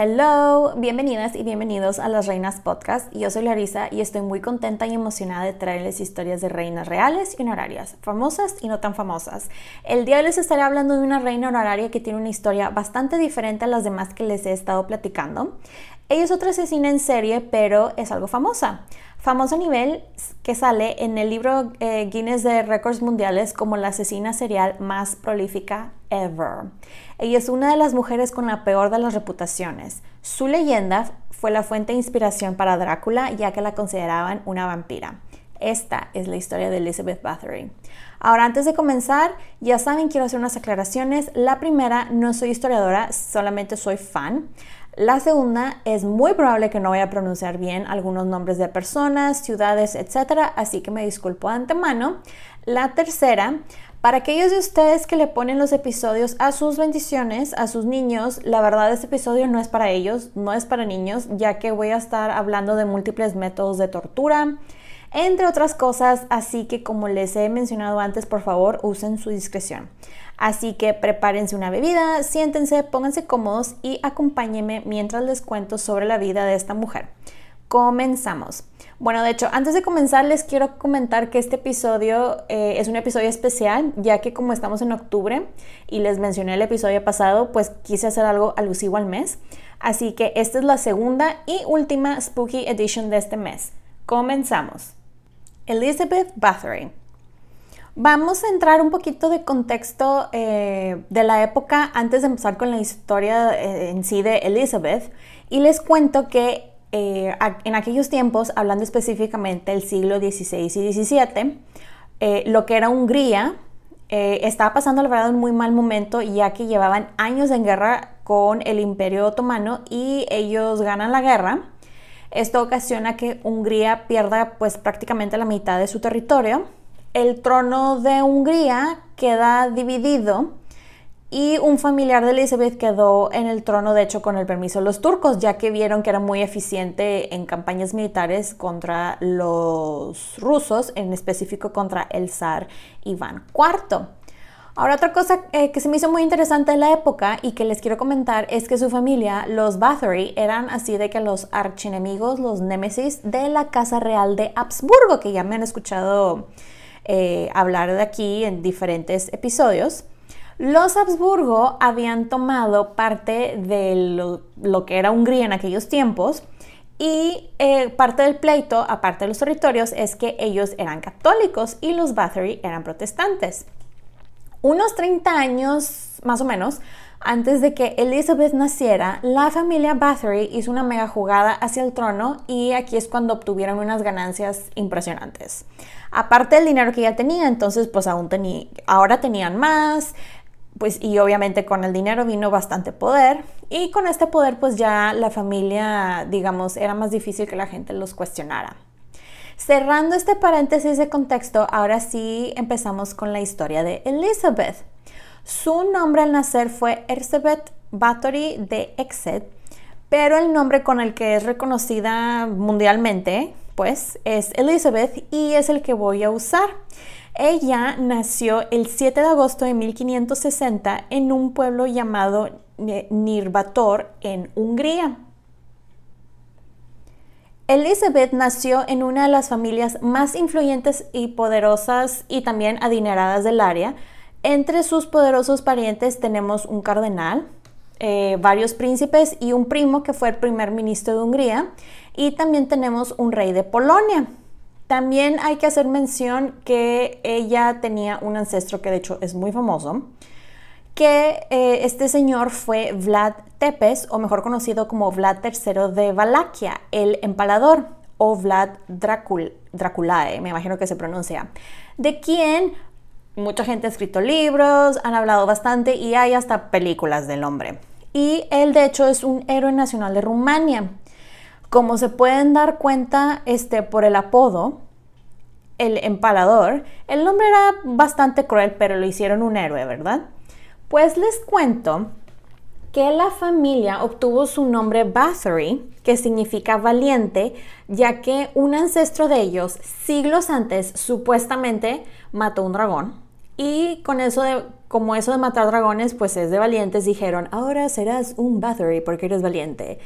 Hello, bienvenidas y bienvenidos a Las Reinas Podcast. Yo soy Larisa y estoy muy contenta y emocionada de traerles historias de reinas reales y honorarias, famosas y no tan famosas. El día les estaré hablando de una reina honoraria que tiene una historia bastante diferente a las demás que les he estado platicando. Ella es otra asesina en serie, pero es algo famosa. Famoso nivel que sale en el libro eh, Guinness de Récords Mundiales como la asesina serial más prolífica ever. Ella es una de las mujeres con la peor de las reputaciones. Su leyenda fue la fuente de inspiración para Drácula, ya que la consideraban una vampira. Esta es la historia de Elizabeth Bathory. Ahora, antes de comenzar, ya saben, quiero hacer unas aclaraciones. La primera, no soy historiadora, solamente soy fan. La segunda, es muy probable que no vaya a pronunciar bien algunos nombres de personas, ciudades, etc. Así que me disculpo de antemano. La tercera, para aquellos de ustedes que le ponen los episodios a sus bendiciones, a sus niños, la verdad este episodio no es para ellos, no es para niños, ya que voy a estar hablando de múltiples métodos de tortura, entre otras cosas, así que como les he mencionado antes, por favor usen su discreción. Así que prepárense una bebida, siéntense, pónganse cómodos y acompáñenme mientras les cuento sobre la vida de esta mujer. Comenzamos. Bueno, de hecho, antes de comenzar les quiero comentar que este episodio eh, es un episodio especial, ya que como estamos en octubre y les mencioné el episodio pasado, pues quise hacer algo alusivo al mes. Así que esta es la segunda y última Spooky Edition de este mes. Comenzamos. Elizabeth Bathory. Vamos a entrar un poquito de contexto eh, de la época antes de empezar con la historia eh, en sí de Elizabeth y les cuento que eh, en aquellos tiempos, hablando específicamente del siglo XVI y XVII, lo que era Hungría estaba pasando la verdad un muy mal momento ya que llevaban años en guerra con el Imperio Otomano y ellos ganan la guerra. Esto ocasiona que Hungría pierda pues prácticamente la mitad de su territorio. El trono de Hungría queda dividido y un familiar de Elizabeth quedó en el trono, de hecho, con el permiso de los turcos, ya que vieron que era muy eficiente en campañas militares contra los rusos, en específico contra el zar Iván IV. Ahora otra cosa eh, que se me hizo muy interesante en la época y que les quiero comentar es que su familia, los Bathory, eran así de que los archienemigos, los némesis de la Casa Real de Habsburgo, que ya me han escuchado eh, hablar de aquí en diferentes episodios. Los Habsburgo habían tomado parte de lo, que era Hungría en aquellos tiempos y eh, parte del pleito, aparte de los territorios, es que ellos eran católicos y los Bathory eran protestantes. Unos 30 años más o menos antes de que Elizabeth naciera, la familia Bathory hizo una mega jugada hacia el trono y aquí es cuando obtuvieron unas ganancias impresionantes. Aparte del dinero que ya tenía, entonces pues aún tenía, ahora tenían más, pues y obviamente con el dinero vino bastante poder y con este poder pues ya la familia digamos era más difícil que la gente los cuestionara. Cerrando este paréntesis de contexto, ahora sí empezamos con la historia de Elizabeth. Su nombre al nacer fue Elizabeth Bathory de Exeter, pero el nombre con el que es reconocida mundialmente, pues, es Elizabeth y es el que voy a usar. Ella nació el 7 de agosto de 1560 en un pueblo llamado Nirvator en Hungría. Elizabeth nació en una de las familias más influyentes y poderosas y también adineradas del área. Entre sus poderosos parientes tenemos un cardenal, eh, varios príncipes y un primo que fue el primer ministro de Hungría. Y también tenemos un rey de Polonia. También hay que hacer mención que ella tenía un ancestro que de hecho es muy famoso, que eh, este señor fue Vlad Tepes, o mejor conocido como Vlad III de Valaquia, el empalador, o Vlad Draculae, me imagino que se pronuncia, de quien mucha gente ha escrito libros, han hablado bastante y hay hasta películas del hombre. Y él de hecho es un héroe nacional de Rumania. Como se pueden dar cuenta este, por el apodo, el empalador, el nombre era bastante cruel, pero lo hicieron un héroe, ¿verdad? Pues les cuento que la familia obtuvo su nombre Bathory, que significa valiente, ya que un ancestro de ellos, siglos antes, supuestamente mató un dragón. Y con eso de, como eso de matar dragones, pues es de valientes, dijeron, ahora serás un Bathory porque eres valiente.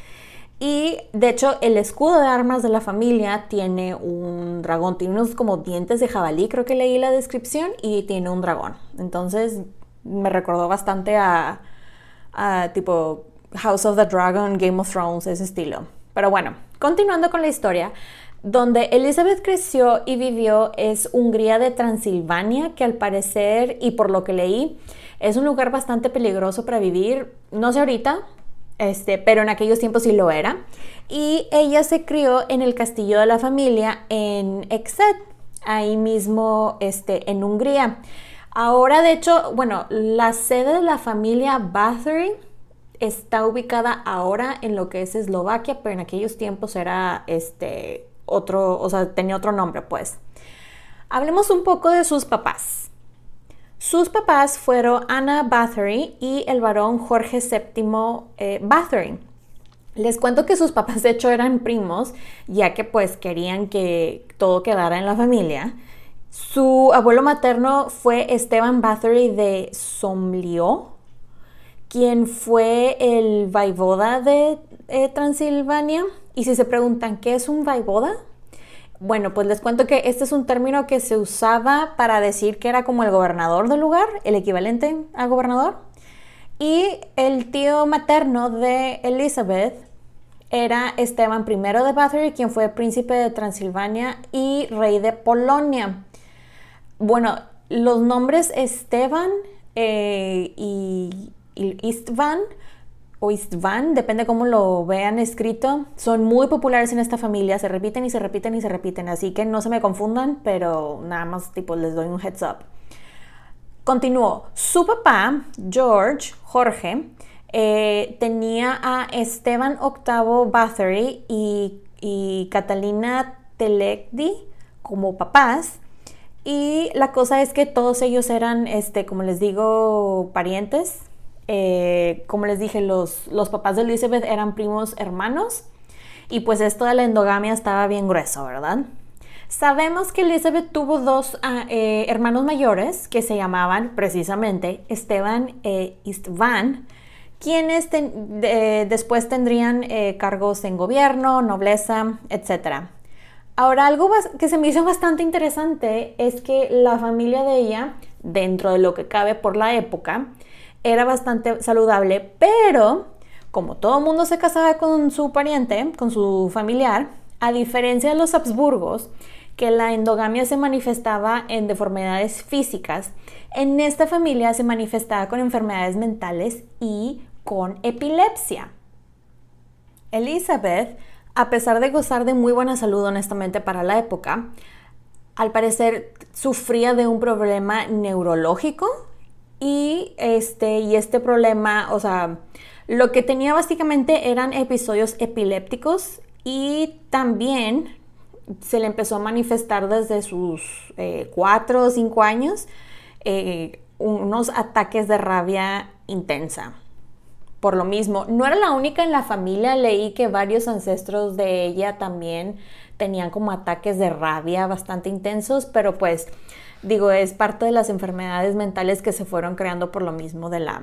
Y de hecho, el escudo de armas de la familia tiene un dragón, tiene unos como dientes de jabalí, creo que leí la descripción, y tiene un dragón. Entonces, me recordó bastante a, tipo House of the Dragon, Game of Thrones, ese estilo. Pero bueno, continuando con la historia, donde Elizabeth creció y vivió es Hungría de Transilvania, que al parecer, y por lo que leí, es un lugar bastante peligroso para vivir, no sé ahorita, este, pero en aquellos tiempos sí lo era. Y ella se crió en el castillo de la familia en Exet, ahí mismo este, en Hungría. Ahora, de hecho, bueno, la sede de la familia Bathory está ubicada ahora en lo que es Eslovaquia, pero en aquellos tiempos era este otro, o sea, tenía otro nombre, pues. Hablemos un poco de sus papás. Sus papás fueron Anna Bathory y el varón Jorge VII eh, Bathory. Les cuento que sus papás de hecho eran primos, ya que pues querían que todo quedara en la familia. Su abuelo materno fue Esteban Bathory de Somlió, quien fue el vaivoda de eh, Transilvania. Y si se preguntan qué es un vaivoda, bueno, pues les cuento que este es un término que se usaba para decir que era como el gobernador del lugar, el equivalente a gobernador. Y el tío materno de Elizabeth era Esteban I de Bathory, quien fue príncipe de Transilvania y rey de Polonia. Bueno, los nombres Esteban eh, y, Istvan o Istvan, depende cómo lo vean escrito, son muy populares en esta familia, se repiten y se repiten y se repiten, así que no se me confundan, pero nada más tipo les doy un heads up. Continúo. Su papá, George, Jorge, eh, tenía a Esteban VIII Bathory y, Catalina Telecdi como papás y la cosa es que todos ellos eran, este, como les digo, parientes. Eh, como les dije, los, los papás de Elizabeth eran primos hermanos. Y pues esto de la endogamia estaba bien grueso, ¿verdad? Sabemos que Elizabeth tuvo dos ah, eh, hermanos mayores que se llamaban precisamente Esteban e Istvan, quienes después tendrían eh, cargos en gobierno, nobleza, etc. Ahora, algo que se me hizo bastante interesante es que la familia de ella, dentro de lo que cabe por la época, era bastante saludable, pero como todo mundo se casaba con su pariente, con su familiar, a diferencia de los Habsburgos, que la endogamia se manifestaba en deformidades físicas, en esta familia se manifestaba con enfermedades mentales y con epilepsia. Elizabeth a pesar de gozar de muy buena salud honestamente para la época, al parecer sufría de un problema neurológico y este, y este problema, o sea, lo que tenía básicamente eran episodios epilépticos y también se le empezó a manifestar desde sus eh, cuatro o cinco años. Eh, unos ataques de rabia intensa. Por lo mismo, no era la única en la familia, leí que varios ancestros de ella también tenían como ataques de rabia bastante intensos, pero pues digo, es parte de las enfermedades mentales que se fueron creando por lo mismo de la,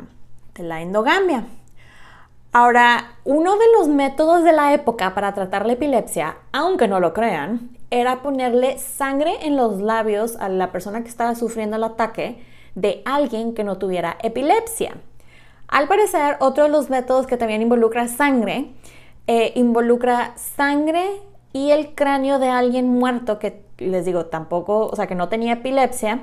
de la endogamia. Ahora, uno de los métodos de la época para tratar la epilepsia, aunque no lo crean, era ponerle sangre en los labios a la persona que estaba sufriendo el ataque de alguien que no tuviera epilepsia. Al parecer, otro de los métodos que también involucra sangre, eh, involucra sangre y el cráneo de alguien muerto que les digo, tampoco, o sea, que no tenía epilepsia,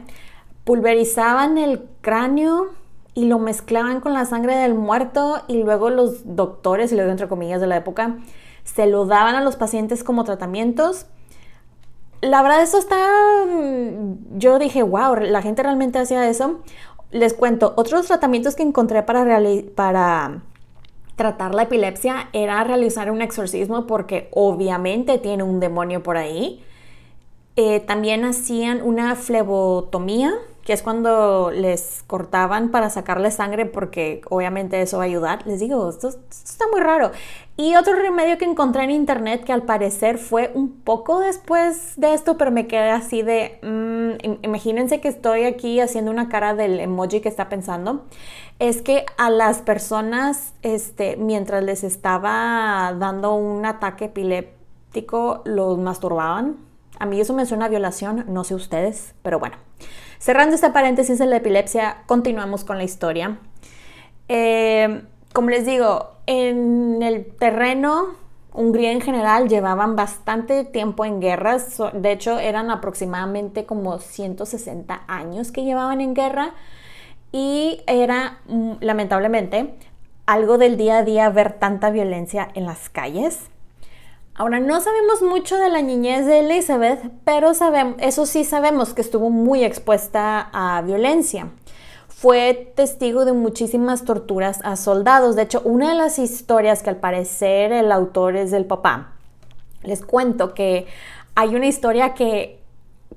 pulverizaban el cráneo y lo mezclaban con la sangre del muerto y luego los doctores, y lo digo entre comillas de la época, se lo daban a los pacientes como tratamientos. La verdad, eso está. Mm, yo dije, wow, la gente realmente hacía eso. Les cuento, otros tratamientos que encontré para, para tratar la epilepsia era realizar un exorcismo porque obviamente tiene un demonio por ahí. Eh, también hacían una flebotomía, que es cuando les cortaban para sacarle sangre porque obviamente eso va a ayudar. Les digo, esto, está muy raro. Y otro remedio que encontré en internet que al parecer fue un poco después de esto, pero me quedé así de, mm, imagínense que estoy aquí haciendo una cara del emoji que está pensando, es que a las personas, este, mientras les estaba dando un ataque epiléptico, los masturbaban. A mí eso me suena a violación, no sé ustedes, pero bueno. Cerrando este paréntesis de la epilepsia, continuamos con la historia. Eh, como les digo, en el terreno, Hungría en general llevaban bastante tiempo en guerras. De hecho, eran aproximadamente como 160 años que llevaban en guerra. Y era, mm, lamentablemente, algo del día a día ver tanta violencia en las calles. Ahora, no sabemos mucho de la niñez de Elizabeth, pero sabemos, eso sí sabemos que estuvo muy expuesta a violencia. Fue testigo de muchísimas torturas a soldados. De hecho, una de las historias que al parecer el autor es del papá, les cuento que hay una historia que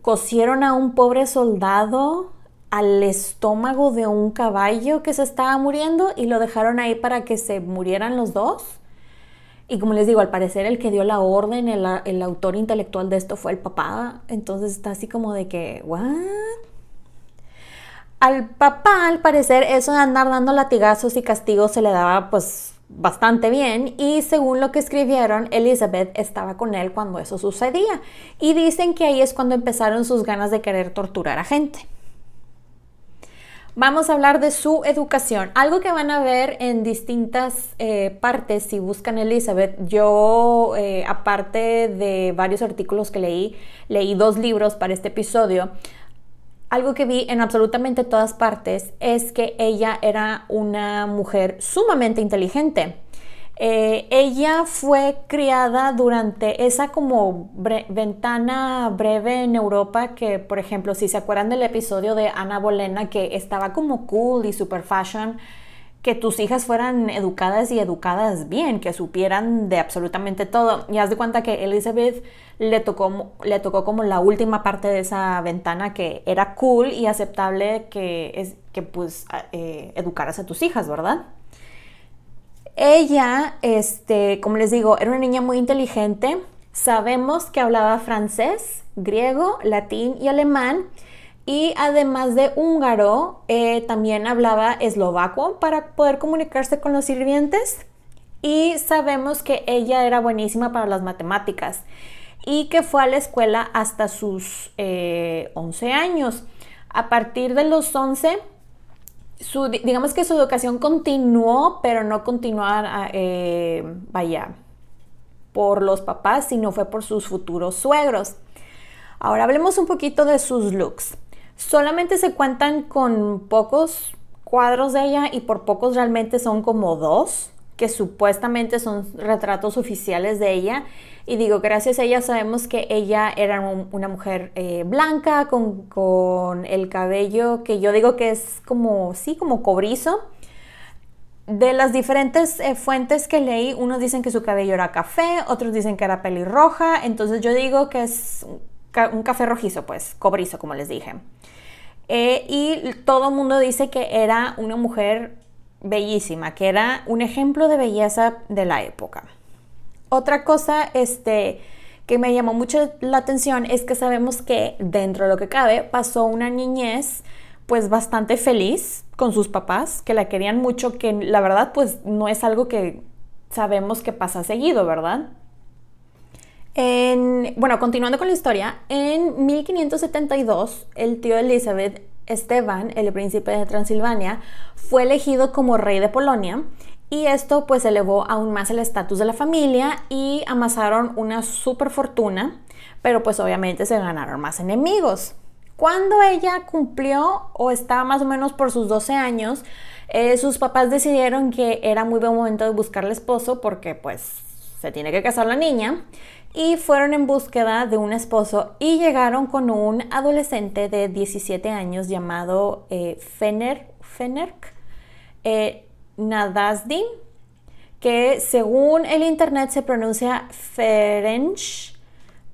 cosieron a un pobre soldado al estómago de un caballo que se estaba muriendo y lo dejaron ahí para que se murieran los dos. Y como les digo, al parecer el que dio la orden, el, autor intelectual de esto fue el papá. Entonces está así como de que, ¿what? Al papá, al parecer, eso de andar dando latigazos y castigos se le daba pues bastante bien y según lo que escribieron, Elizabeth estaba con él cuando eso sucedía. Y dicen que ahí es cuando empezaron sus ganas de querer torturar a gente vamos a hablar de su educación. Algo que van a ver en distintas eh, partes si buscan Elizabeth. Yo, eh, aparte de varios artículos que leí, leí dos libros para este episodio. Algo que vi en absolutamente todas partes es que ella era una mujer sumamente inteligente. Eh, ella fue criada durante esa como ventana breve en Europa que, por ejemplo, si se acuerdan del episodio de Ana Bolena que estaba como cool y super fashion, que tus hijas fueran educadas y educadas bien, que supieran de absolutamente todo. Y haz de cuenta que Elizabeth le tocó, le tocó como la última parte de esa ventana que era cool y aceptable que, es, que pues eh, educaras a tus hijas, ¿verdad? Ella, este, como les digo, era una niña muy inteligente. Sabemos que hablaba francés, griego, latín y alemán. Y además de húngaro, eh, también hablaba eslovaco para poder comunicarse con los sirvientes. Y sabemos que ella era buenísima para las matemáticas y que fue a la escuela hasta sus 11 eh, años. A partir de los 11 digamos que su educación continuó, pero no continuó, eh, vaya, por los papás, sino fue por sus futuros suegros. Ahora hablemos un poquito de sus looks. Solamente se cuentan con pocos cuadros de ella y por pocos realmente son como dos que supuestamente son retratos oficiales de ella. Y digo, gracias a ella sabemos que ella era una mujer eh, blanca con, el cabello que yo digo que es como, sí, como cobrizo. De las diferentes eh, fuentes que leí, unos dicen que su cabello era café, otros dicen que era pelirroja, entonces yo digo que es un café rojizo, pues, cobrizo, como les dije. eh, y todo el mundo dice que era una mujer bellísima, que era un ejemplo de belleza de la época. Otra cosa este, que me llamó mucho la atención es que sabemos que dentro de lo que cabe pasó una niñez pues bastante feliz con sus papás, que la querían mucho, que la verdad pues no es algo que sabemos que pasa seguido, ¿verdad? bueno, continuando con la historia, en 1572 el tío Elizabeth, Esteban, el príncipe de Transilvania, fue elegido como rey de Polonia y esto pues elevó aún más el estatus de la familia y amasaron una super fortuna, pero pues obviamente se ganaron más enemigos. Cuando ella cumplió o estaba más o menos por sus 12 años, eh, sus papás decidieron que era muy buen momento de buscarle esposo porque pues se tiene que casar la niña y fueron en búsqueda de un esposo y llegaron con un adolescente de 17 años llamado eh, Fener, Fenerk eh, que según el internet se pronuncia Ferenc,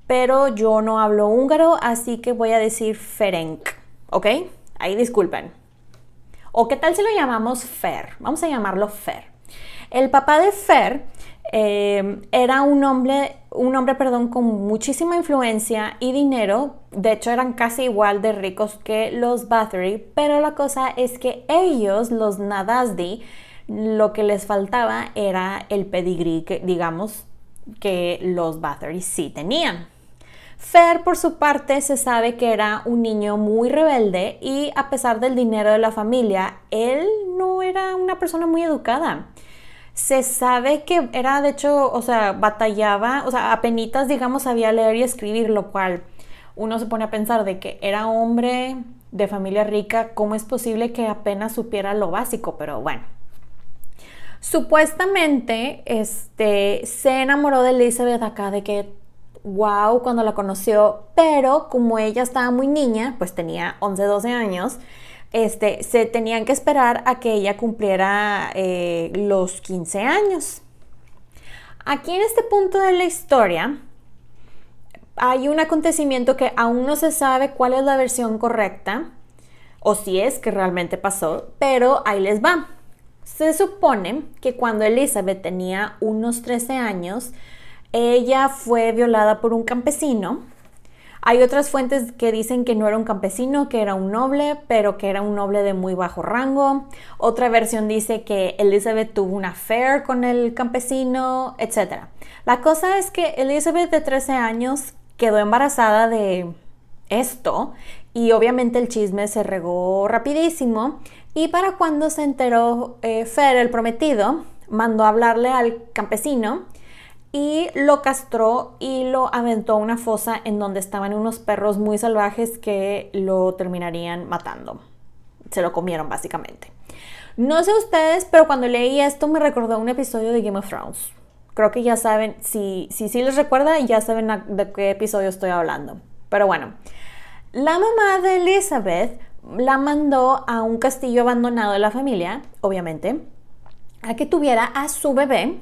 pero yo no hablo húngaro, así que voy a decir Ferenc, ¿ok? Ahí disculpen. ¿O qué tal si lo llamamos Fer? Vamos a llamarlo Fer. El papá de Fer eh, era un hombre, un hombre perdón, con muchísima influencia y dinero. De hecho, eran casi igual de ricos que los Bathory. Pero la cosa es que ellos, los Nadasdi, lo que les faltaba era el pedigrí, que, digamos, que los Bathory sí tenían. Fer, por su parte, se sabe que era un niño muy rebelde y a pesar del dinero de la familia, él no era una persona muy educada se sabe que era, de hecho, o sea, batallaba, o sea, apenas, digamos, sabía leer y escribir, lo cual uno se pone a pensar de que era hombre de familia rica, ¿cómo es posible que apenas supiera lo básico? Pero bueno. Supuestamente, este, se enamoró de Elizabeth acá de que, wow, cuando la conoció, pero como ella estaba muy niña, pues tenía 11, 12 años, este, se tenían que esperar a que ella cumpliera eh, los 15 años. Aquí en este punto de la historia hay un acontecimiento que aún no se sabe cuál es la versión correcta o si es que realmente pasó, pero ahí les va. Se supone que cuando Elizabeth tenía unos 13 años, ella fue violada por un campesino hay otras fuentes que dicen que no era un campesino, que era un noble, pero que era un noble de muy bajo rango. Otra versión dice que Elizabeth tuvo una affair con el campesino, etc. La cosa es que Elizabeth de 13 años quedó embarazada de esto y obviamente el chisme se regó rapidísimo y para cuando se enteró eh, Fer, el prometido, mandó a hablarle al campesino y lo castró y lo aventó a una fosa en donde estaban unos perros muy salvajes que lo terminarían matando. Se lo comieron básicamente. No sé ustedes, pero cuando leí esto me recordó un episodio de Game of Thrones. Creo que ya saben, si sí si, les recuerda, ya saben de qué episodio estoy hablando. Pero bueno, la mamá de Elizabeth la mandó a un castillo abandonado de la familia, obviamente, a que tuviera a su bebé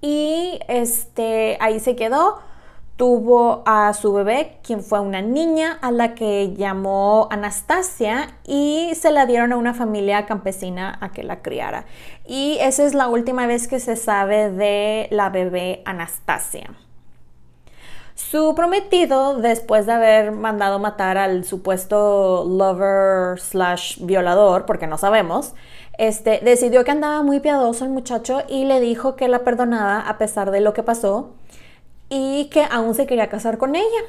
y este, ahí se quedó. Tuvo a su bebé, quien fue una niña a la que llamó Anastasia y se la dieron a una familia campesina a que la criara. Y esa es la última vez que se sabe de la bebé Anastasia. Su prometido, después de haber mandado matar al supuesto lover slash violador, porque no sabemos, este, decidió que andaba muy piadoso el muchacho y le dijo que la perdonaba a pesar de lo que pasó y que aún se quería casar con ella.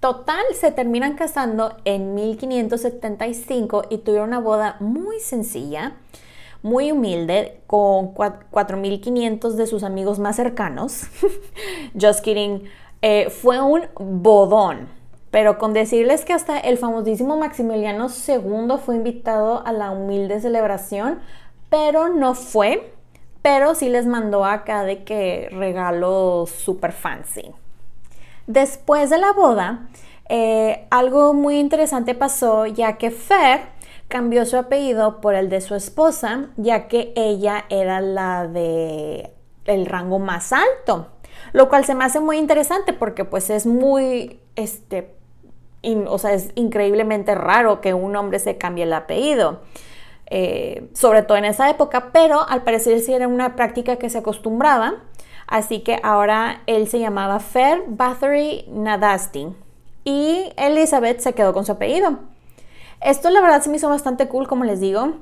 Total, se terminan casando en 1575 y tuvieron una boda muy sencilla, muy humilde, con 4.500 de sus amigos más cercanos. Just kidding. Eh, fue un bodón. Pero con decirles que hasta el famosísimo Maximiliano II fue invitado a la humilde celebración, pero no fue, pero sí les mandó acá de que regalo super fancy. Después de la boda, eh, algo muy interesante pasó ya que Fer cambió su apellido por el de su esposa, ya que ella era la de el rango más alto, lo cual se me hace muy interesante porque pues es muy este o sea, es increíblemente raro que un hombre se cambie el apellido. Eh, sobre todo en esa época, pero al parecer sí era una práctica que se acostumbraba, así que ahora él se llamaba Fer Bathory Nadasti y Elizabeth se quedó con su apellido. Esto la verdad se me hizo bastante cool, como les digo.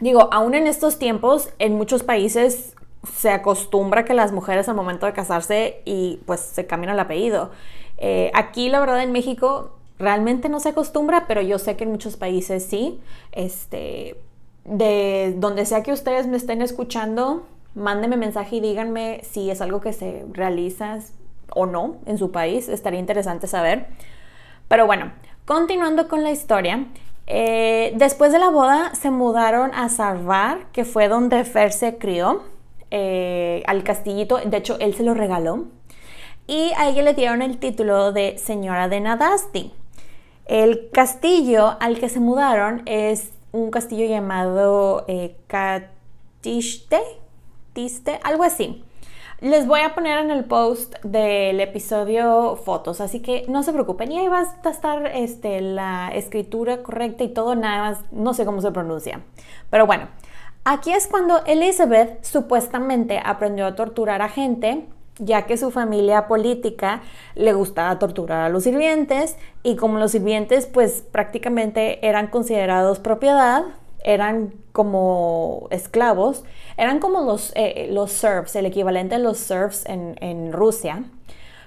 Digo, aún en estos tiempos, en muchos países se acostumbra que las mujeres al momento de casarse y pues se cambian el apellido. Eh, aquí la verdad en México realmente no se acostumbra, pero yo sé que en muchos países sí. Este, de donde sea que ustedes me estén escuchando, mándenme mensaje y díganme si es algo que se realiza o no en su país. Estaría interesante saber. Pero bueno, continuando con la historia, eh, después de la boda se mudaron a Sarvar, que fue donde Fer se crió, eh, al castillito. De hecho, él se lo regaló. Y a ella le dieron el título de Señora de Nadasti. El castillo al que se mudaron es un castillo llamado eh, algo así. Les voy a poner en el post del episodio fotos, así que no se preocupen. Y ahí va a estar este, la escritura correcta y todo, nada más, no sé cómo se pronuncia. Pero bueno, aquí es cuando Elizabeth supuestamente aprendió a torturar a gente ya que su familia política le gustaba torturar a los sirvientes y como los sirvientes pues prácticamente eran considerados propiedad, eran como esclavos, eran como los, eh, los serfs, el equivalente a los serfs en, Rusia.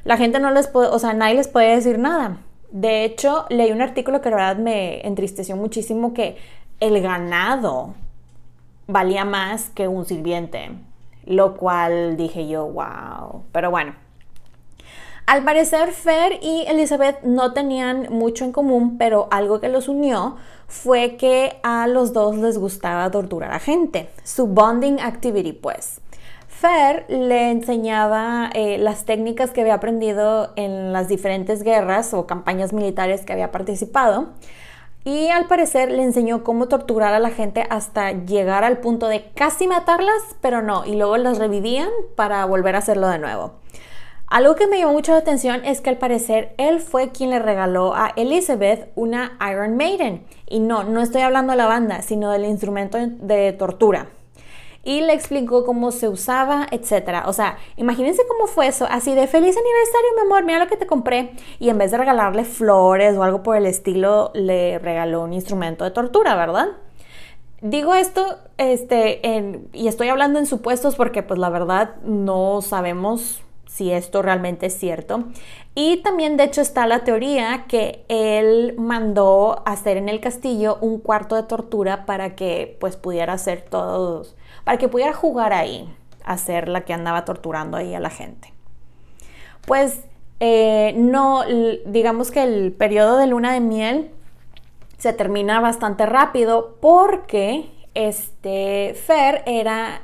La gente no les puede, o sea, nadie les puede decir nada. De hecho, leí un artículo que la verdad me entristeció muchísimo que el ganado valía más que un sirviente lo cual dije yo, wow. Pero bueno, al parecer Fer y Elizabeth no tenían mucho en común, pero algo que los unió fue que a los dos les gustaba torturar a gente. Su bonding activity, pues. Fer le enseñaba eh, las técnicas que había aprendido en las diferentes guerras o campañas militares que había participado y al parecer le enseñó cómo torturar a la gente hasta llegar al punto de casi matarlas, pero no, y luego las revivían para volver a hacerlo de nuevo. Algo que me llamó mucho la atención es que al parecer él fue quien le regaló a Elizabeth una Iron Maiden. Y no, no estoy hablando de la banda, sino del instrumento de tortura y le explicó cómo se usaba, etcétera. O sea, imagínense cómo fue eso, así de feliz aniversario, mi amor, mira lo que te compré. Y en vez de regalarle flores o algo por el estilo, le regaló un instrumento de tortura, ¿verdad? Digo esto, este, y estoy hablando en supuestos porque, pues, la verdad, no sabemos si esto realmente es cierto. Y también, de hecho, está la teoría que él mandó hacer en el castillo un cuarto de tortura para que, pues, pudiera hacer todos para que pudiera jugar ahí, a ser la que andaba torturando ahí a la gente. Pues eh, no, digamos que el periodo de luna de miel se termina bastante rápido porque este Fer era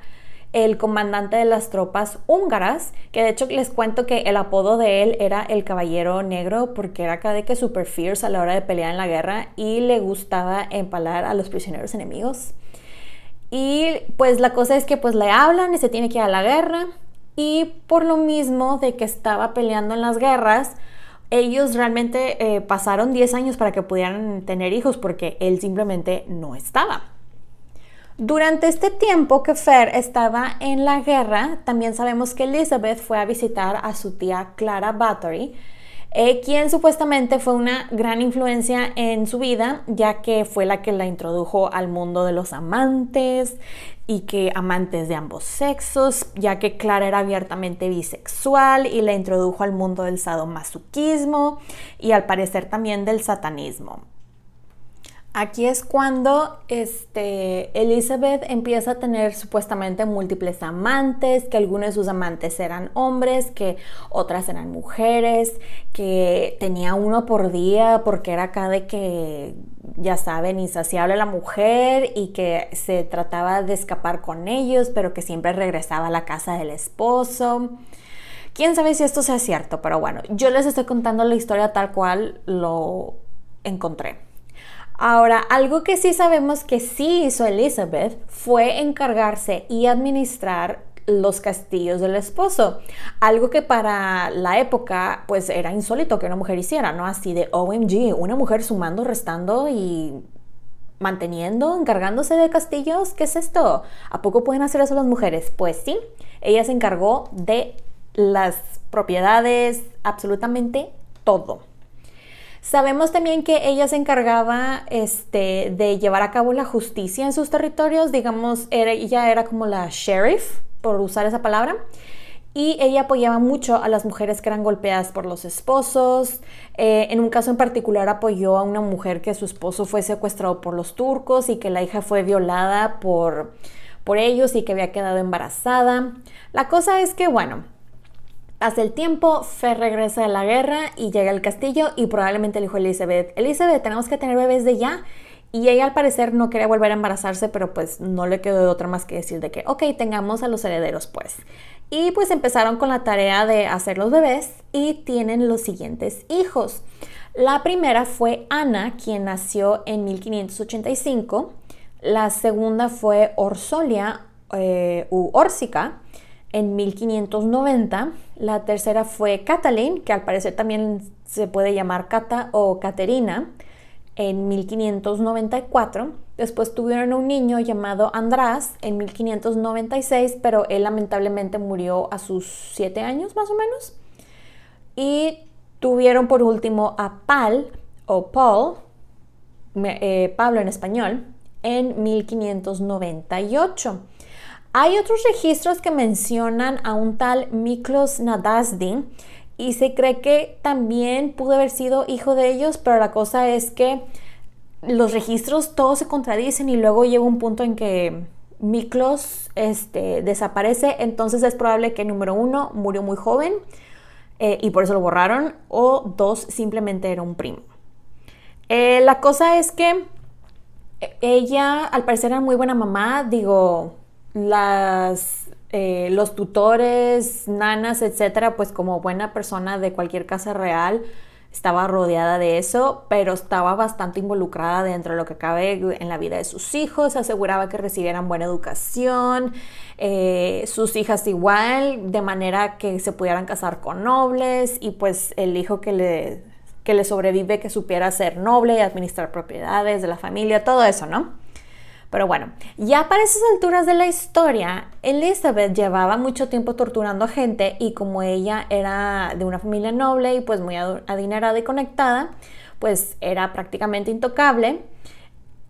el comandante de las tropas húngaras, que de hecho les cuento que el apodo de él era el caballero negro porque era cada que super fierce a la hora de pelear en la guerra y le gustaba empalar a los prisioneros enemigos. Y pues la cosa es que pues le hablan y se tiene que ir a la guerra. Y por lo mismo de que estaba peleando en las guerras, ellos realmente eh, pasaron 10 años para que pudieran tener hijos porque él simplemente no estaba. Durante este tiempo que Fer estaba en la guerra, también sabemos que Elizabeth fue a visitar a su tía Clara Bathory, eh, quien supuestamente fue una gran influencia en su vida, ya que fue la que la introdujo al mundo de los amantes y que amantes de ambos sexos, ya que Clara era abiertamente bisexual y la introdujo al mundo del sadomasoquismo y al parecer también del satanismo. Aquí es cuando este, Elizabeth empieza a tener supuestamente múltiples amantes, que algunos de sus amantes eran hombres, que otras eran mujeres, que tenía uno por día porque era acá de que, ya saben, insaciable la mujer y que se trataba de escapar con ellos, pero que siempre regresaba a la casa del esposo. Quién sabe si esto sea cierto, pero bueno, yo les estoy contando la historia tal cual lo encontré. Ahora, algo que sí sabemos que sí hizo Elizabeth fue encargarse y administrar los castillos del esposo. Algo que para la época pues era insólito que una mujer hiciera, ¿no? Así de OMG, una mujer sumando, restando y manteniendo, encargándose de castillos. ¿Qué es esto? ¿A poco pueden hacer eso las mujeres? Pues sí, ella se encargó de las propiedades, absolutamente todo. Sabemos también que ella se encargaba este, de llevar a cabo la justicia en sus territorios, digamos, ella era como la sheriff, por usar esa palabra, y ella apoyaba mucho a las mujeres que eran golpeadas por los esposos. Eh, en un caso en particular apoyó a una mujer que su esposo fue secuestrado por los turcos y que la hija fue violada por, por ellos y que había quedado embarazada. La cosa es que, bueno, Hace el tiempo, Fe regresa de la guerra y llega al castillo y probablemente le dijo a Elizabeth, Elizabeth, tenemos que tener bebés de ya. Y ella al parecer no quería volver a embarazarse, pero pues no le quedó de otra más que decir de que, ok, tengamos a los herederos pues. Y pues empezaron con la tarea de hacer los bebés y tienen los siguientes hijos. La primera fue Ana, quien nació en 1585. La segunda fue Orsolia eh, u Orsica en 1590. La tercera fue Catalin, que al parecer también se puede llamar Cata o Caterina, en 1594. Después tuvieron un niño llamado András en 1596, pero él lamentablemente murió a sus siete años más o menos. Y tuvieron por último a Pal o Paul, eh, Pablo en español, en 1598. Hay otros registros que mencionan a un tal Miklos Nadasdi y se cree que también pudo haber sido hijo de ellos, pero la cosa es que los registros todos se contradicen y luego llega un punto en que Miklos este, desaparece, entonces es probable que número uno murió muy joven eh, y por eso lo borraron, o dos simplemente era un primo. Eh, la cosa es que ella al parecer era muy buena mamá, digo, las, eh, los tutores, nanas, etcétera, pues como buena persona de cualquier casa real, estaba rodeada de eso, pero estaba bastante involucrada dentro de lo que cabe en la vida de sus hijos, aseguraba que recibieran buena educación, eh, sus hijas igual, de manera que se pudieran casar con nobles y pues el hijo que le, que le sobrevive que supiera ser noble y administrar propiedades de la familia, todo eso, ¿no? Pero bueno, ya para esas alturas de la historia, Elizabeth llevaba mucho tiempo torturando a gente y como ella era de una familia noble y pues muy adinerada y conectada, pues era prácticamente intocable.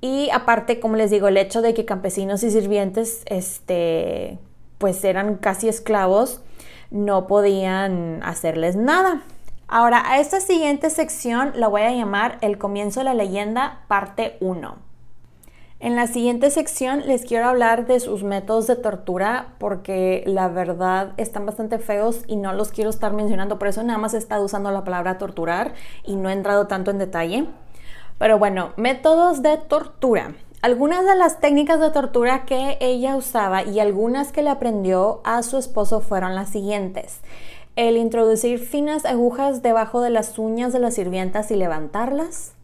Y aparte, como les digo, el hecho de que campesinos y sirvientes, este, pues eran casi esclavos, no podían hacerles nada. Ahora, a esta siguiente sección la voy a llamar El comienzo de la leyenda, parte 1. En la siguiente sección les quiero hablar de sus métodos de tortura porque la verdad están bastante feos y no los quiero estar mencionando, por eso nada más he estado usando la palabra torturar y no he entrado tanto en detalle. Pero bueno, métodos de tortura. Algunas de las técnicas de tortura que ella usaba y algunas que le aprendió a su esposo fueron las siguientes. El introducir finas agujas debajo de las uñas de las sirvientas y levantarlas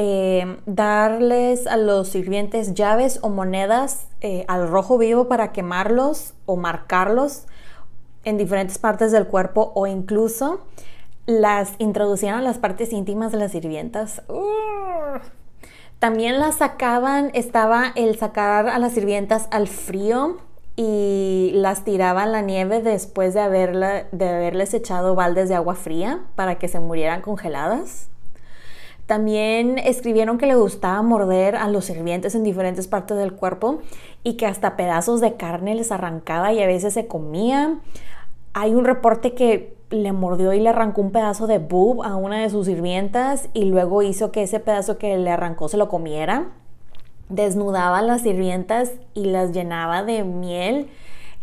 eh, darles a los sirvientes llaves o monedas eh, al rojo vivo para quemarlos o marcarlos en diferentes partes del cuerpo o incluso las introducían a las partes íntimas de las sirvientas. También las sacaban, estaba el sacar a las sirvientas al frío y las tiraban la nieve después de, haberles echado baldes de agua fría para que se murieran congeladas. También escribieron que le gustaba morder a los sirvientes en diferentes partes del cuerpo y que hasta pedazos de carne les arrancaba y a veces se comía. Hay un reporte que le mordió y le arrancó un pedazo de boob a una de sus sirvientas y luego hizo que ese pedazo que le arrancó se lo comiera. Desnudaba a las sirvientas y las llenaba de miel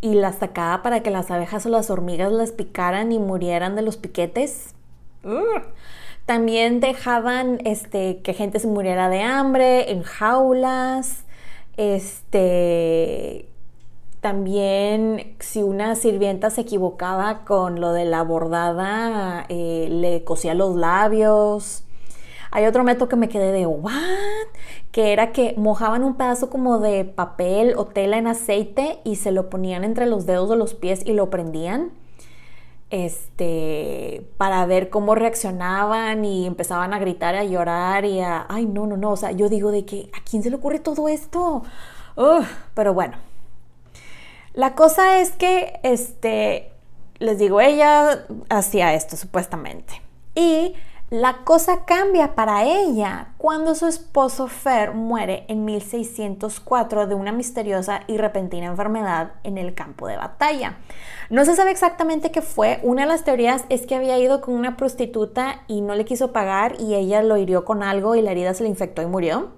y las sacaba para que las abejas o las hormigas las picaran y murieran de los piquetes. También dejaban este, que gente se muriera de hambre en jaulas. Este, también si una sirvienta se equivocaba con lo de la bordada, eh, le cosía los labios. Hay otro método que me quedé de, ¿what? que era que mojaban un pedazo como de papel o tela en aceite y se lo ponían entre los dedos de los pies y lo prendían este, para ver cómo reaccionaban y empezaban a gritar, a llorar y a, ay, no, no, no, o sea, yo digo de que, ¿a quién se le ocurre todo esto? pero bueno, la cosa es que, este, les digo, ella hacía esto supuestamente. Y la cosa cambia para ella cuando su esposo Fer muere en 1604 de una misteriosa y repentina enfermedad en el campo de batalla. No se sabe exactamente qué fue. Una de las teorías es que había ido con una prostituta y no le quiso pagar y ella lo hirió con algo y la herida se le infectó y murió.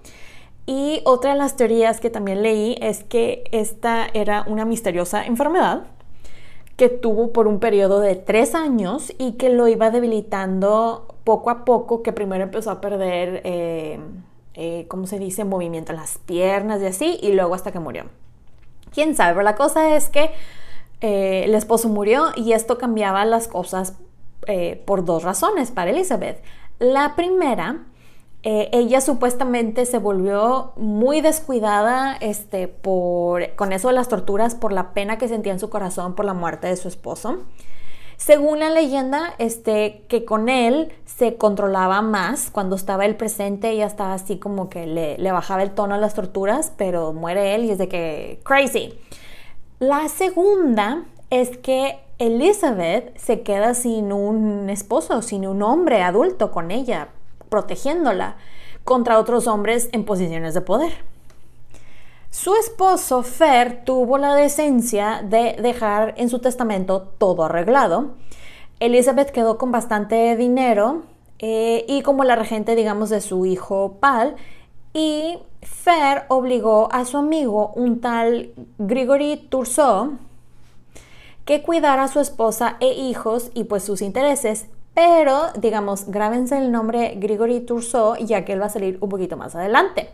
Y otra de las teorías que también leí es que esta era una misteriosa enfermedad que tuvo por un periodo de tres años y que lo iba debilitando poco a poco, que primero empezó a perder, eh, eh, ¿cómo se dice?, movimiento en las piernas y así, y luego hasta que murió. ¿Quién sabe? Pero la cosa es que eh, el esposo murió y esto cambiaba las cosas por dos razones para Elizabeth. La primera eh, ella supuestamente se volvió muy descuidada este, por, con eso de las torturas por la pena que sentía en su corazón por la muerte de su esposo. Según la leyenda, este, que con él se controlaba más. Cuando estaba él presente, ella estaba así como que le, le bajaba el tono a las torturas, pero muere él y es de que crazy. La segunda es que Elizabeth se queda sin un esposo, sin un hombre adulto con ella, protegiéndola contra otros hombres en posiciones de poder. Su esposo Fer tuvo la decencia de dejar en su testamento todo arreglado. Elizabeth quedó con bastante dinero eh, y como la regente, digamos, de su hijo Pal. Y Fer obligó a su amigo, un tal Grigory Turso, que cuidara a su esposa e hijos y pues sus intereses pero digamos, grábense el nombre Grigory Turso ya que él va a salir un poquito más adelante.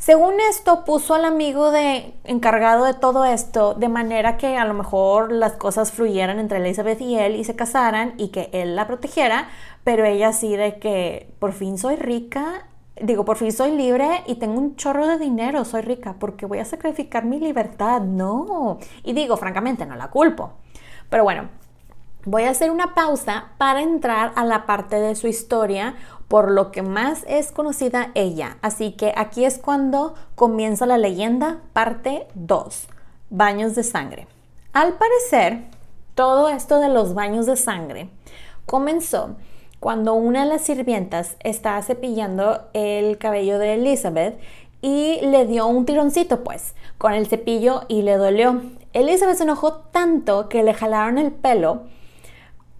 Según esto, puso al amigo de, encargado de todo esto de manera que a lo mejor las cosas fluyeran entre Elizabeth y él y se casaran y que él la protegiera, pero ella sí de que por fin soy rica, digo, por fin soy libre y tengo un chorro de dinero, soy rica, porque voy a sacrificar mi libertad, no. Y digo, francamente, no la culpo. Pero bueno, Voy a hacer una pausa para entrar a la parte de su historia por lo que más es conocida ella. Así que aquí es cuando comienza la leyenda, parte 2, baños de sangre. Al parecer, todo esto de los baños de sangre comenzó cuando una de las sirvientas estaba cepillando el cabello de Elizabeth y le dio un tironcito pues con el cepillo y le dolió. Elizabeth se enojó tanto que le jalaron el pelo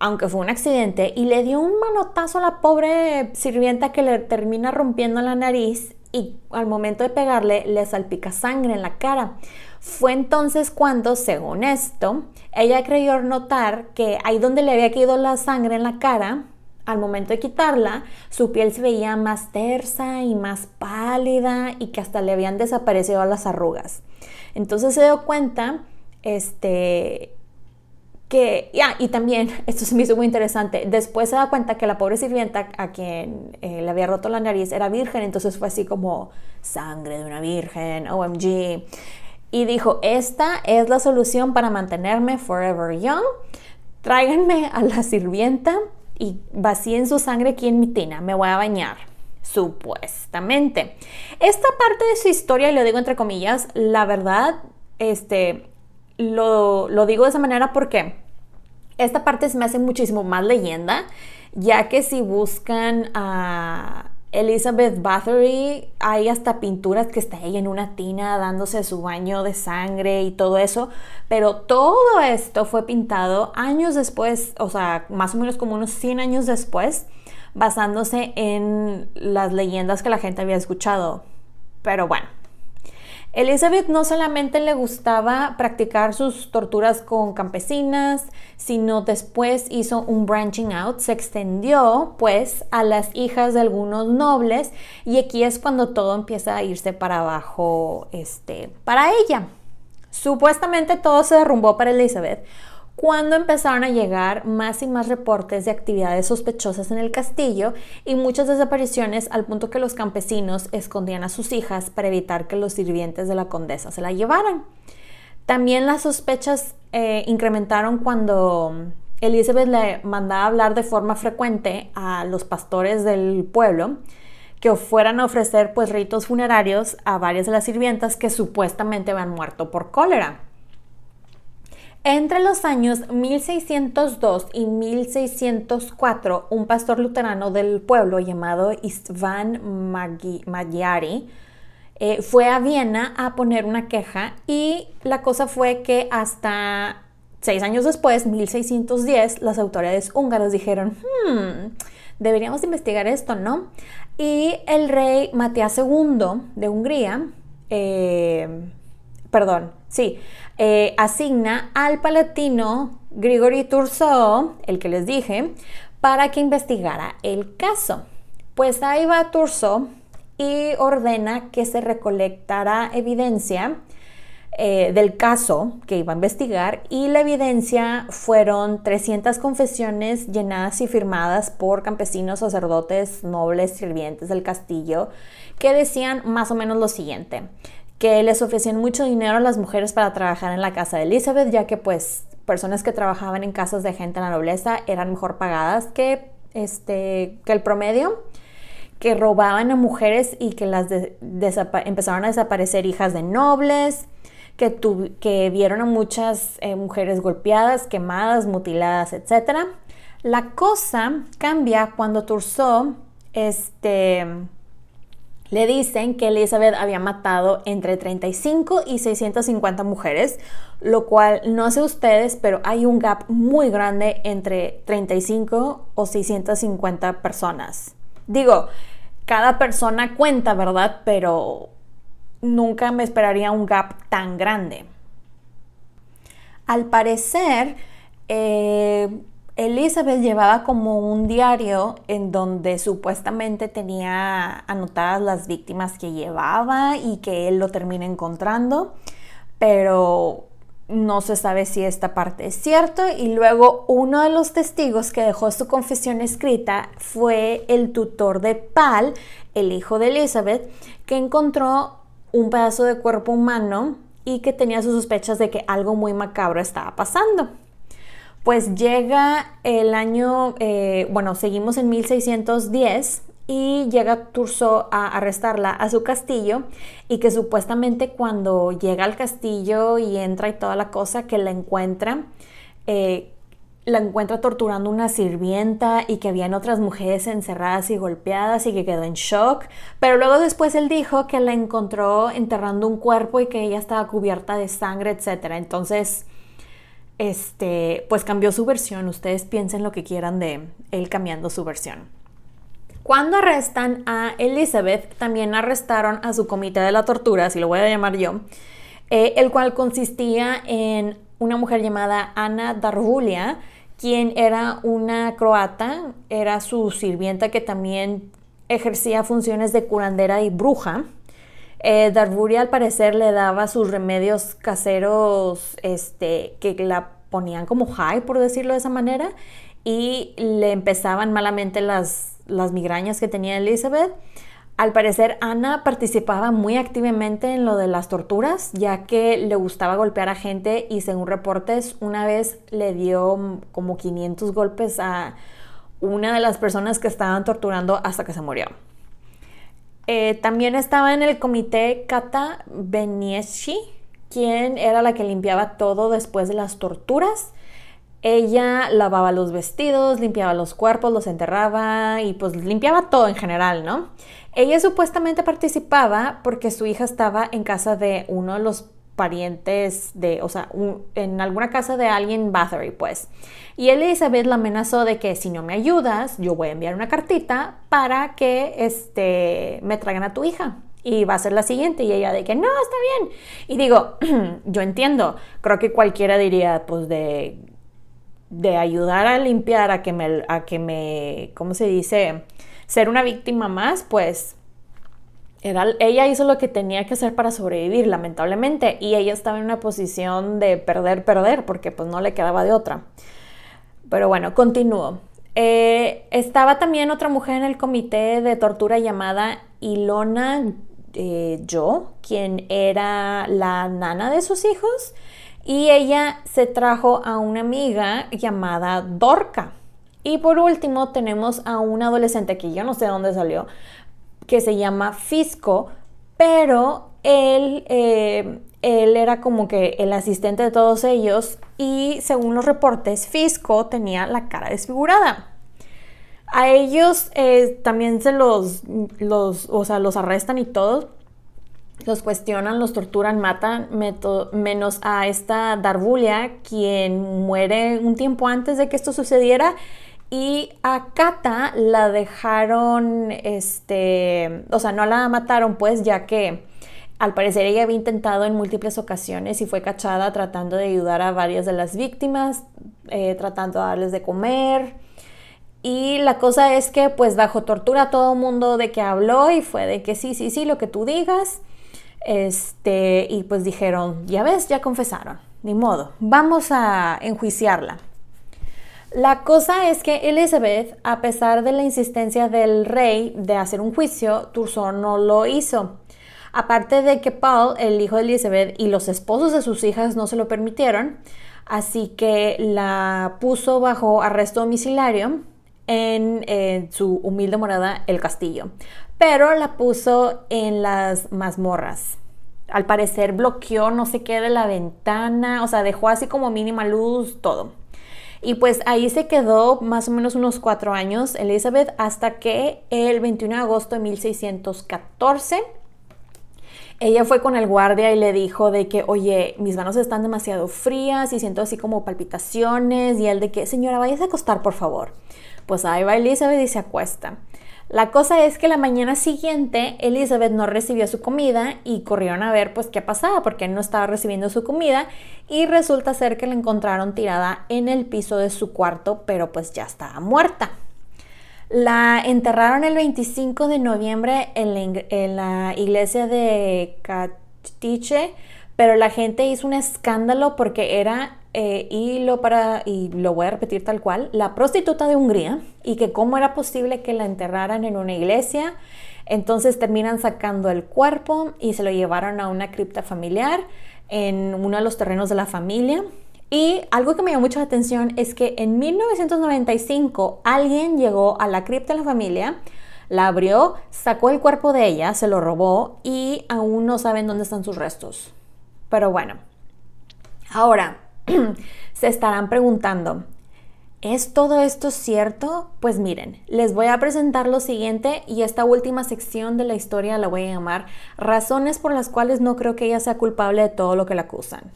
aunque fue un accidente, y le dio un manotazo a la pobre sirvienta que le termina rompiendo la nariz y al momento de pegarle le salpica sangre en la cara. Fue entonces cuando, según esto, ella creyó notar que ahí donde le había caído la sangre en la cara, al momento de quitarla, su piel se veía más tersa y más pálida y que hasta le habían desaparecido las arrugas. Entonces se dio cuenta, este, que, ya, y también, esto se me hizo muy interesante, después se da cuenta que la pobre sirvienta a quien eh, le había roto la nariz era virgen, entonces fue así como sangre de una virgen, OMG. Y dijo, esta es la solución para mantenerme forever young. Tráiganme a la sirvienta y vacíen su sangre aquí en mi tina, me voy a bañar. Supuestamente. Esta parte de su historia, y lo digo entre comillas, la verdad, este, lo, lo digo de esa manera porque esta parte se me hace muchísimo más leyenda, ya que si buscan a Elizabeth Bathory, hay hasta pinturas que está ella en una tina dándose su baño de sangre y todo eso, pero todo esto fue pintado años después, o sea, más o menos como unos 100 años después, basándose en las leyendas que la gente había escuchado. Pero bueno, Elizabeth no solamente le gustaba practicar sus torturas con campesinas, sino después hizo un branching out, se extendió pues a las hijas de algunos nobles y aquí es cuando todo empieza a irse para abajo este, para ella. Supuestamente todo se derrumbó para Elizabeth cuando empezaron a llegar más y más reportes de actividades sospechosas en el castillo y muchas desapariciones al punto que los campesinos escondían a sus hijas para evitar que los sirvientes de la condesa se la llevaran. También las sospechas eh, incrementaron cuando Elizabeth le mandaba hablar de forma frecuente a los pastores del pueblo que fueran a ofrecer pues ritos funerarios a varias de las sirvientas que supuestamente habían muerto por cólera. Entre los años 1602 y 1604, un pastor luterano del pueblo llamado Istvan Magyari eh, fue a Viena a poner una queja y la cosa fue que hasta seis años después, 1610, las autoridades húngaras dijeron, hmm, deberíamos investigar esto, ¿no? Y el rey Matías II de Hungría, eh, perdón, sí, eh, asigna al palatino Grigori Turso, el que les dije, para que investigara el caso. Pues ahí va Turso y ordena que se recolectara evidencia eh, del caso que iba a investigar y la evidencia fueron 300 confesiones llenadas y firmadas por campesinos, sacerdotes, nobles, sirvientes del castillo que decían más o menos lo siguiente que les ofrecían mucho dinero a las mujeres para trabajar en la casa de Elizabeth, ya que pues personas que trabajaban en casas de gente en la nobleza eran mejor pagadas que, este, que el promedio, que robaban a mujeres y que las empezaron a desaparecer hijas de nobles, que, que vieron a muchas eh, mujeres golpeadas, quemadas, mutiladas, etc. La cosa cambia cuando Turso este, le dicen que Elizabeth había matado entre 35 y 650 mujeres, lo cual no sé ustedes, pero hay un gap muy grande entre 35 o 650 personas. Digo, cada persona cuenta, ¿verdad? Pero nunca me esperaría un gap tan grande. Al parecer, eh, Elizabeth llevaba como un diario en donde supuestamente tenía anotadas las víctimas que llevaba y que él lo termina encontrando, pero no se sabe si esta parte es cierto. Y luego uno de los testigos que dejó su confesión escrita fue el tutor de Pal, el hijo de Elizabeth, que encontró un pedazo de cuerpo humano y que tenía sus sospechas de que algo muy macabro estaba pasando. Pues llega el año, eh, bueno, seguimos en 1610 y llega Turso a arrestarla a su castillo y que supuestamente cuando llega al castillo y entra y toda la cosa que la encuentra, eh, la encuentra torturando una sirvienta y que habían otras mujeres encerradas y golpeadas y que quedó en shock. Pero luego después él dijo que la encontró enterrando un cuerpo y que ella estaba cubierta de sangre, etc. Entonces este, pues cambió su versión. Ustedes piensen lo que quieran de él cambiando su versión. Cuando arrestan a Elizabeth, también arrestaron a su comité de la tortura, así lo voy a llamar yo, eh, el cual consistía en una mujer llamada Ana Darvulia, quien era una croata, era su sirvienta que también ejercía funciones de curandera y bruja. Eh, al parecer le daba sus remedios caseros este, que la ponían como high, por decirlo de esa manera, y le empezaban malamente las, las migrañas que tenía Elizabeth. Al parecer, Ana participaba muy activamente en lo de las torturas, ya que le gustaba golpear a gente y según reportes, una vez le dio como 500 golpes a una de las personas que estaban torturando hasta que se murió. Eh, también estaba en el comité Kata Benieschi, quien era la que limpiaba todo después de las torturas. Ella lavaba los vestidos, limpiaba los cuerpos, los enterraba y pues limpiaba todo en general, ¿no? Ella supuestamente participaba porque su hija estaba en casa de uno de los parientes de, o sea, en alguna casa de alguien Bathory, pues. Y Elizabeth la amenazó de que si no me ayudas, yo voy a enviar una cartita para que este, me traigan a tu hija. Y va a ser la siguiente. Y ella de que no, está bien. Y digo, yo entiendo, creo que cualquiera diría, pues de, de ayudar a limpiar, a que me, a que me, ¿cómo se dice? Ser una víctima más, pues ella hizo lo que tenía que hacer para sobrevivir, lamentablemente, y ella estaba en una posición de perder, perder, porque pues no le quedaba de otra. Pero bueno, continúo. Eh, estaba también otra mujer en el comité de tortura llamada Ilona eh, Yo, quien era la nana de sus hijos, y ella se trajo a una amiga llamada Dorca. Y por último tenemos a un adolescente que yo no sé dónde salió, que se llama Fisco, pero él, eh, él era como que el asistente de todos ellos y según los reportes, Fisco tenía la cara desfigurada. A ellos eh, también se los, los, o sea, los arrestan y todo, los cuestionan, los torturan, matan, menos a esta Darbulia, quien muere un tiempo antes de que esto sucediera y a Kata la dejaron, este, o sea, no la mataron pues ya que al parecer ella había intentado en múltiples ocasiones y fue cachada tratando de ayudar a varias de las víctimas, eh, tratando de darles de comer. Y la cosa es que pues bajo tortura todo el mundo de que habló y fue de que sí, sí, sí, lo que tú digas. Este, y pues dijeron, ya ves, ya confesaron, ni modo, vamos a enjuiciarla. La cosa es que Elizabeth, a pesar de la insistencia del rey de hacer un juicio, Turso no lo hizo. Aparte de que Paul, el hijo de Elizabeth, y los esposos de sus hijas no se lo permitieron, así que la puso bajo arresto domiciliario en, su humilde morada, el castillo. Pero la puso en las mazmorras. Al parecer bloqueó no sé qué de la ventana, o sea, dejó así como mínima luz, todo. Y pues ahí se quedó más o menos unos cuatro años Elizabeth hasta que el 21 de agosto de 1614 ella fue con el guardia y le dijo de que, oye, mis manos están demasiado frías y siento así como palpitaciones y él de que, señora, vayas a acostar por favor. Pues ahí va Elizabeth y se acuesta. La cosa es que la mañana siguiente Elizabeth no recibió su comida y corrieron a ver pues qué pasaba porque no estaba recibiendo su comida y resulta ser que la encontraron tirada en el piso de su cuarto pero pues ya estaba muerta. La enterraron el 25 de noviembre en la, iglesia de Catiche pero la gente hizo un escándalo porque era eh, y lo para y lo voy a repetir tal cual la prostituta de Hungría y que cómo era posible que la enterraran en una iglesia entonces terminan sacando el cuerpo y se lo llevaron a una cripta familiar en uno de los terrenos de la familia y algo que me llamó mucho la atención es que en 1995 alguien llegó a la cripta de la familia la abrió, sacó el cuerpo de ella, se lo robó y aún no saben dónde están sus restos. Pero bueno, ahora, se estarán preguntando, ¿es todo esto cierto? Pues miren, les voy a presentar lo siguiente y esta última sección de la historia la voy a llamar Razones por las cuales no creo que ella sea culpable de todo lo que la acusan.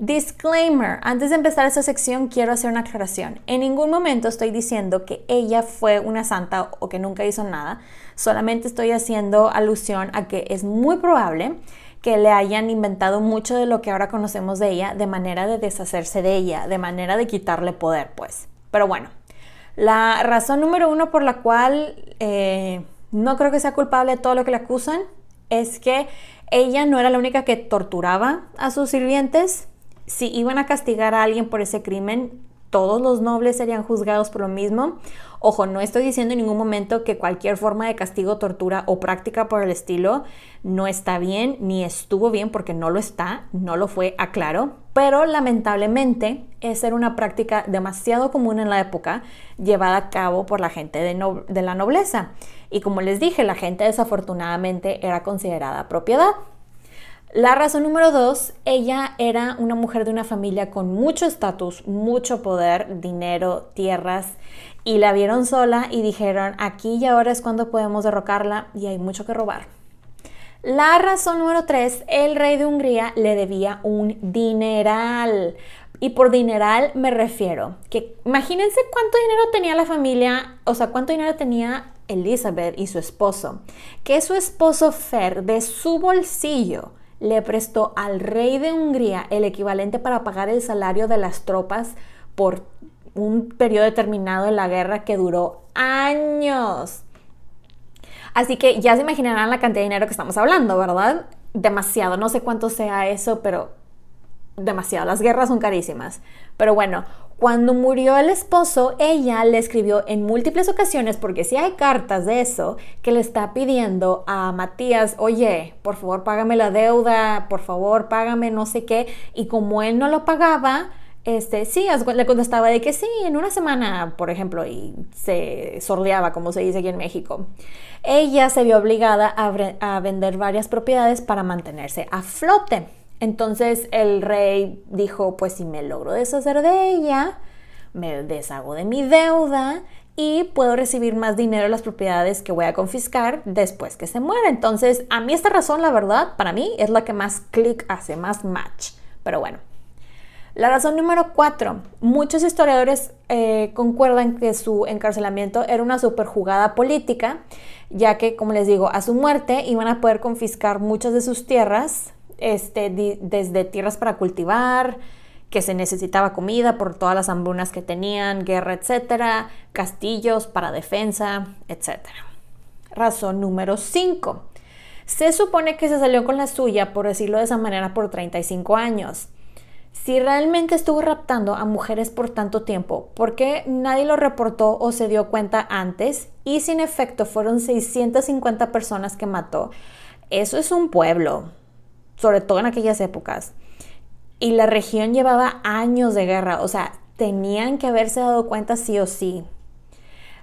Disclaimer, antes de empezar esta sección quiero hacer una aclaración. En ningún momento estoy diciendo que ella fue una santa o que nunca hizo nada, solamente estoy haciendo alusión a que es muy probable le hayan inventado mucho de lo que ahora conocemos de ella de manera de deshacerse de ella, de manera de quitarle poder, pues. Pero bueno, la razón número uno por la cual eh, no creo que sea culpable de todo lo que le acusan es que ella no era la única que torturaba a sus sirvientes. Si iban a castigar a alguien por ese crimen, todos los nobles serían juzgados por lo mismo. Ojo, no estoy diciendo en ningún momento que cualquier forma de castigo, tortura o práctica por el estilo no está bien ni estuvo bien porque no lo está, no lo fue, aclaro, pero lamentablemente esa era una práctica demasiado común en la época llevada a cabo por la gente de, de la nobleza. Y como les dije, la gente desafortunadamente era considerada propiedad. La razón número dos, ella era una mujer de una familia con mucho estatus, mucho poder, dinero, tierras, y la vieron sola y dijeron, aquí y ahora es cuando podemos derrocarla y hay mucho que robar. La razón número tres, el rey de Hungría le debía un dineral. Y por dineral me refiero que imagínense cuánto dinero tenía la familia, o sea, cuánto dinero tenía Elizabeth y su esposo. Que su esposo Fer de su bolsillo le prestó al rey de Hungría el equivalente para pagar el salario de las tropas por un periodo determinado de la guerra que duró años. Así que ya se imaginarán la cantidad de dinero que estamos hablando, ¿verdad? Demasiado, no sé cuánto sea eso, pero demasiado. Las guerras son carísimas. Pero bueno, cuando murió el esposo, ella le escribió en múltiples ocasiones, porque si hay cartas de eso, que le está pidiendo a Matías, oye, por favor págame la deuda, por favor págame no sé qué. Y como él no lo pagaba, este, sí, le contestaba de que sí, en una semana, por ejemplo, y se sordeaba, como se dice aquí en México. Ella se vio obligada a, a vender varias propiedades para mantenerse a flote. Entonces el rey dijo, pues si me logro deshacer de ella, me deshago de mi deuda y puedo recibir más dinero en las propiedades que voy a confiscar después que se muera. Entonces, a mí esta razón, la verdad, para mí es la que más clic hace, más match. Pero bueno. La razón número cuatro. Muchos historiadores eh, concuerdan que su encarcelamiento era una superjugada política, ya que, como les digo, a su muerte iban a poder confiscar muchas de sus tierras, este, desde tierras para cultivar, que se necesitaba comida por todas las hambrunas que tenían, guerra, etcétera, castillos para defensa, etcétera. Razón número 5. Se supone que se salió con la suya, por decirlo de esa manera, por 35 años. Si realmente estuvo raptando a mujeres por tanto tiempo, ¿por qué nadie lo reportó o se dio cuenta antes? Y sin efecto fueron 650 personas que mató. Eso es un pueblo, sobre todo en aquellas épocas. Y la región llevaba años de guerra, o sea, tenían que haberse dado cuenta sí o sí.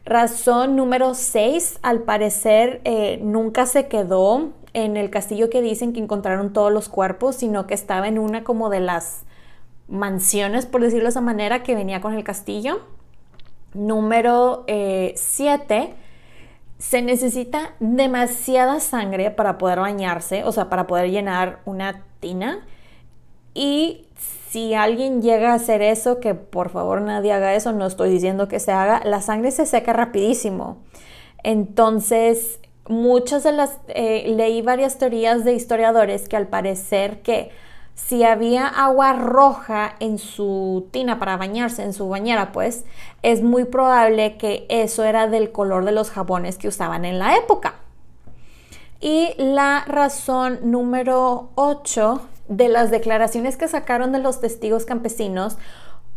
Razón número 6, al parecer eh, nunca se quedó en el castillo que dicen que encontraron todos los cuerpos, sino que estaba en una como de las mansiones, por decirlo de esa manera, que venía con el castillo. Número 7, eh, se necesita demasiada sangre para poder bañarse, o sea, para poder llenar una tina. Y si alguien llega a hacer eso, que por favor nadie haga eso, no estoy diciendo que se haga, la sangre se seca rapidísimo. Entonces, muchas de las, eh, leí varias teorías de historiadores que al parecer que si había agua roja en su tina para bañarse, en su bañera, pues es muy probable que eso era del color de los jabones que usaban en la época. Y la razón número 8 de las declaraciones que sacaron de los testigos campesinos,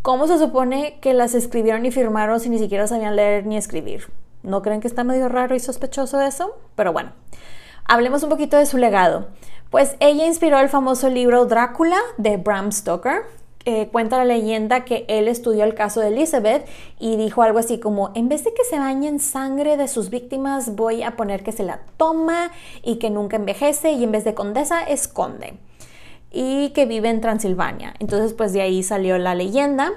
¿cómo se supone que las escribieron y firmaron si ni siquiera sabían leer ni escribir? ¿No creen que está medio raro y sospechoso eso? Pero bueno, hablemos un poquito de su legado. Pues ella inspiró el famoso libro Drácula de Bram Stoker. cuenta la leyenda que él estudió el caso de Elizabeth y dijo algo así como, en vez de que se bañe en sangre de sus víctimas, voy a poner que se la toma y que nunca envejece y en vez de condesa esconde y que vive en Transilvania. Entonces pues de ahí salió la leyenda.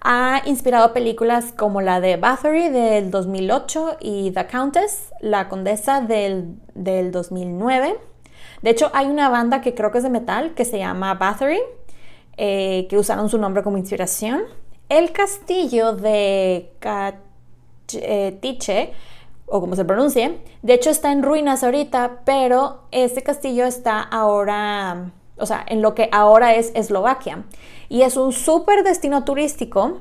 Ha inspirado películas como la de Bathory del 2008 y The Countess, la condesa del, del 2009. De hecho, hay una banda que creo que es de metal que se llama Bathory, eh, que usaron su nombre como inspiración. El castillo de Katiche, o como se pronuncie, de hecho está en ruinas ahorita, pero este castillo está ahora, o sea, en lo que ahora es Eslovaquia. Y es un súper destino turístico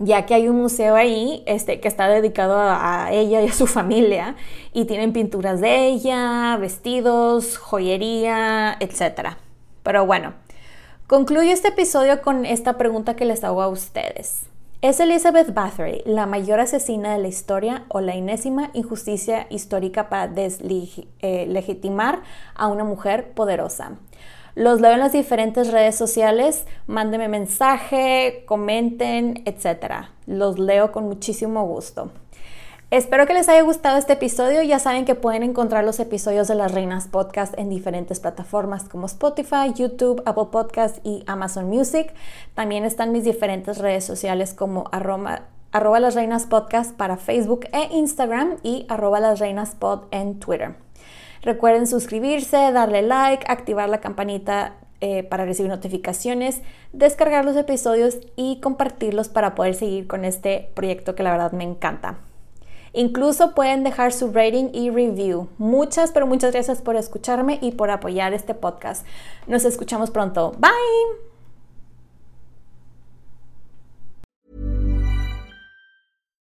ya que hay un museo ahí este, que está dedicado a, ella y a su familia y tienen pinturas de ella, vestidos, joyería, etc. Pero bueno, concluyo este episodio con esta pregunta que les hago a ustedes. ¿Es Elizabeth Bathory la mayor asesina de la historia o la enésima injusticia histórica para deslegitimar eh, a una mujer poderosa? Los leo en las diferentes redes sociales, mándenme mensaje, comenten, etc. Los leo con muchísimo gusto. Espero que les haya gustado este episodio. Ya saben que pueden encontrar los episodios de las Reinas Podcast en diferentes plataformas como Spotify, YouTube, Apple Podcast y Amazon Music. También están mis diferentes redes sociales como arroba, las para Facebook e Instagram y arroba las en Twitter. Recuerden suscribirse, darle like, activar la campanita eh, para recibir notificaciones, descargar los episodios y compartirlos para poder seguir con este proyecto que la verdad me encanta. Incluso pueden dejar su rating y review. Muchas, pero muchas gracias por escucharme y por apoyar este podcast. Nos escuchamos pronto. Bye.